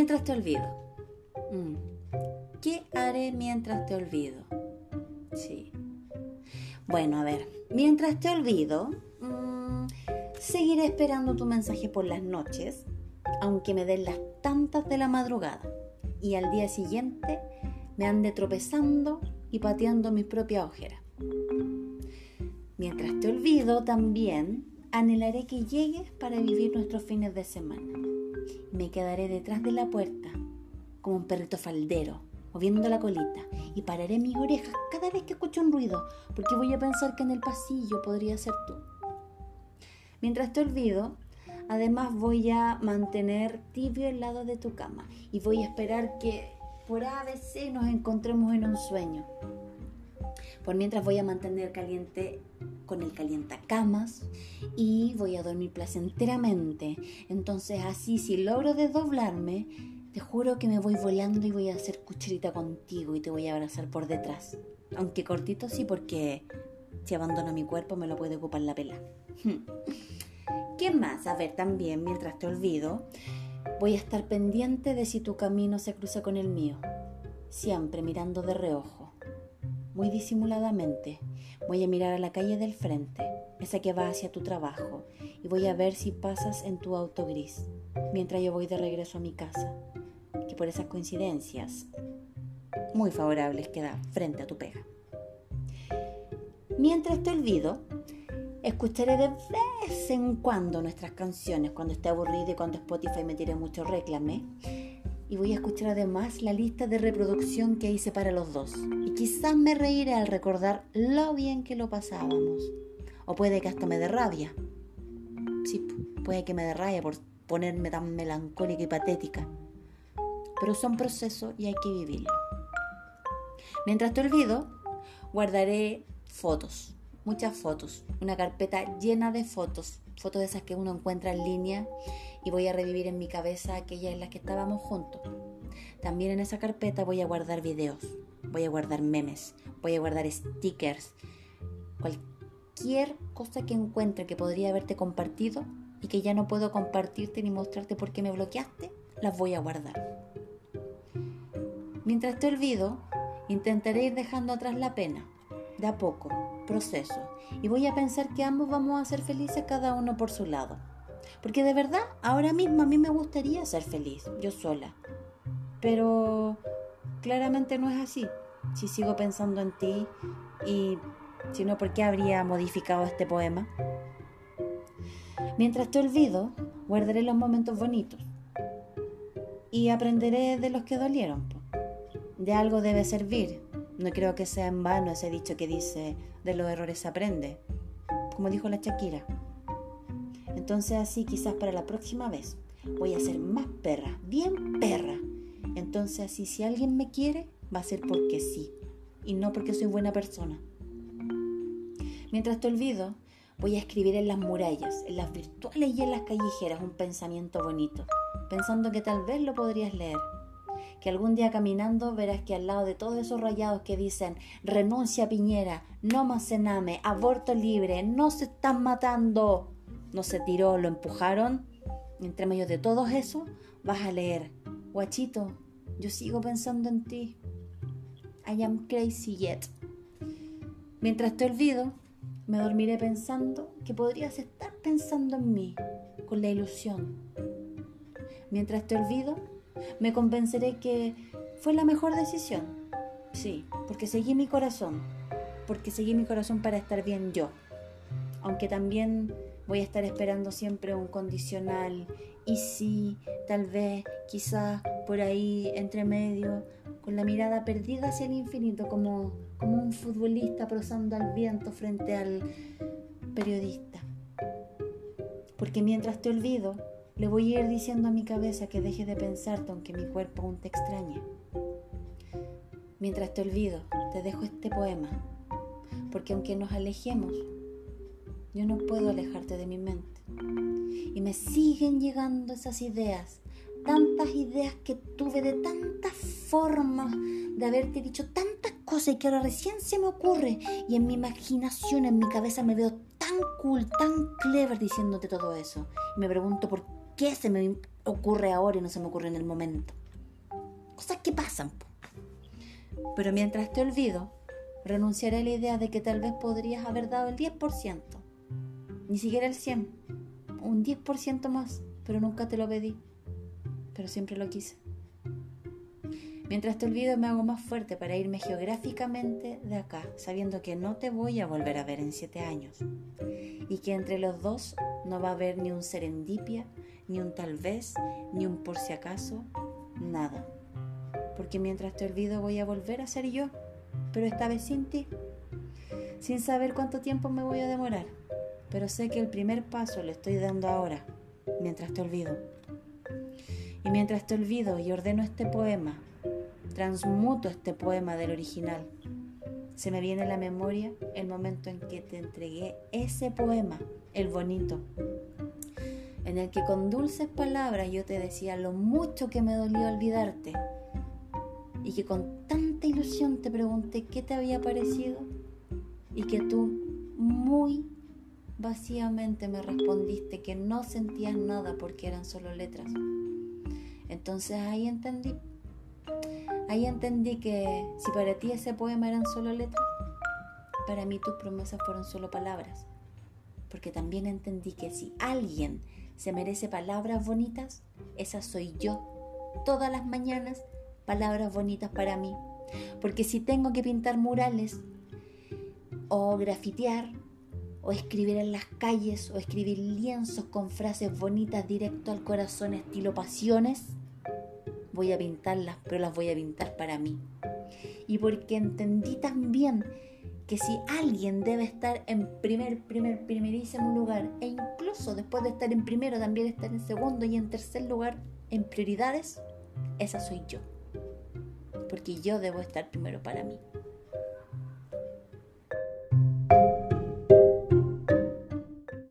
Mientras te olvido. Mm. ¿Qué haré mientras te olvido? Sí. Bueno, a ver, mientras te olvido, mmm, seguiré esperando tu mensaje por las noches, aunque me den las tantas de la madrugada. Y al día siguiente me ande tropezando y pateando mis propias ojeras. Mientras te olvido, también anhelaré que llegues para vivir nuestros fines de semana. Me quedaré detrás de la puerta, como un perrito faldero, moviendo la colita, y pararé mis orejas cada vez que escucho un ruido, porque voy a pensar que en el pasillo podría ser tú. Mientras te olvido, además voy a mantener tibio el lado de tu cama y voy a esperar que por ABC nos encontremos en un sueño. Por mientras voy a mantener caliente con el calientacamas y voy a dormir placenteramente. Entonces así si logro desdoblarme, te juro que me voy volando y voy a hacer cucharita contigo y te voy a abrazar por detrás. Aunque cortito sí, porque si abandono mi cuerpo me lo puede ocupar la pela. ¿Qué más? A ver, también, mientras te olvido, voy a estar pendiente de si tu camino se cruza con el mío. Siempre mirando de reojo. Muy disimuladamente. Voy a mirar a la calle del frente, esa que va hacia tu trabajo, y voy a ver si pasas en tu auto gris, mientras yo voy de regreso a mi casa que por esas coincidencias muy favorables queda frente a tu pega. Mientras te olvido, escucharé de vez en cuando nuestras canciones cuando esté aburrido y cuando Spotify me tire mucho reclame. Y voy a escuchar además la lista de reproducción que hice para los dos. Y quizás me reiré al recordar lo bien que lo pasábamos. O puede que hasta me dé rabia. Sí, puede que me dé rabia por ponerme tan melancólica y patética pero son procesos y hay que vivirlo. Mientras te olvido, guardaré fotos, muchas fotos, una carpeta llena de fotos, fotos de esas que uno encuentra en línea y voy a revivir en mi cabeza aquellas en las que estábamos juntos. También en esa carpeta voy a guardar videos, voy a guardar memes, voy a guardar stickers, cualquier cosa que encuentre que podría haberte compartido y que ya no puedo compartirte ni mostrarte por qué me bloqueaste, las voy a guardar. Mientras te olvido, intentaré ir dejando atrás la pena, de a poco, proceso, y voy a pensar que ambos vamos a ser felices cada uno por su lado. Porque de verdad, ahora mismo a mí me gustaría ser feliz, yo sola. Pero claramente no es así. Si sigo pensando en ti y si no, ¿por qué habría modificado este poema? Mientras te olvido, guardaré los momentos bonitos y aprenderé de los que dolieron de algo debe servir. No creo que sea en vano ese dicho que dice, de los errores se aprende, como dijo la Shakira. Entonces así quizás para la próxima vez voy a ser más perra, bien perra. Entonces así si alguien me quiere, va a ser porque sí, y no porque soy buena persona. Mientras te olvido, voy a escribir en las murallas, en las virtuales y en las callejeras un pensamiento bonito, pensando que tal vez lo podrías leer que algún día caminando verás que al lado de todos esos rayados que dicen renuncia a Piñera, no más cename, aborto libre, no se están matando, no se tiró, lo empujaron, entre medio de todo eso vas a leer, guachito, yo sigo pensando en ti. I am crazy yet. Mientras te olvido, me dormiré pensando que podrías estar pensando en mí, con la ilusión. Mientras te olvido, me convenceré que fue la mejor decisión. Sí, porque seguí mi corazón, porque seguí mi corazón para estar bien yo. Aunque también voy a estar esperando siempre un condicional y sí, tal vez, quizás por ahí entre medio, con la mirada perdida hacia el infinito, como, como un futbolista prosando al viento frente al periodista. Porque mientras te olvido, le voy a ir diciendo a mi cabeza que deje de pensarte aunque mi cuerpo aún te extrañe. Mientras te olvido, te dejo este poema, porque aunque nos alejemos, yo no puedo alejarte de mi mente. Y me siguen llegando esas ideas, tantas ideas que tuve de tantas formas de haberte dicho tantas cosas y que ahora recién se me ocurre y en mi imaginación, en mi cabeza me veo tan cool, tan clever diciéndote todo eso. Y me pregunto por qué se me ocurre ahora y no se me ocurre en el momento? Cosas que pasan. Pero mientras te olvido, renunciaré a la idea de que tal vez podrías haber dado el 10%, ni siquiera el 100%, un 10% más, pero nunca te lo pedí, pero siempre lo quise. Mientras te olvido me hago más fuerte para irme geográficamente de acá, sabiendo que no te voy a volver a ver en siete años. Y que entre los dos no va a haber ni un serendipia, ni un tal vez, ni un por si acaso, nada. Porque mientras te olvido voy a volver a ser yo, pero esta vez sin ti. Sin saber cuánto tiempo me voy a demorar. Pero sé que el primer paso lo estoy dando ahora, mientras te olvido. Y mientras te olvido y ordeno este poema transmuto este poema del original. Se me viene a la memoria el momento en que te entregué ese poema, el bonito, en el que con dulces palabras yo te decía lo mucho que me dolió olvidarte y que con tanta ilusión te pregunté qué te había parecido y que tú muy vacíamente me respondiste que no sentías nada porque eran solo letras. Entonces ahí entendí Ahí entendí que si para ti ese poema eran solo letras, para mí tus promesas fueron solo palabras. Porque también entendí que si alguien se merece palabras bonitas, esa soy yo. Todas las mañanas, palabras bonitas para mí. Porque si tengo que pintar murales, o grafitear, o escribir en las calles, o escribir lienzos con frases bonitas directo al corazón estilo pasiones, voy a pintarlas, pero las voy a pintar para mí. Y porque entendí también que si alguien debe estar en primer, primer, primerísimo lugar, e incluso después de estar en primero, también estar en segundo y en tercer lugar en prioridades, esa soy yo. Porque yo debo estar primero para mí.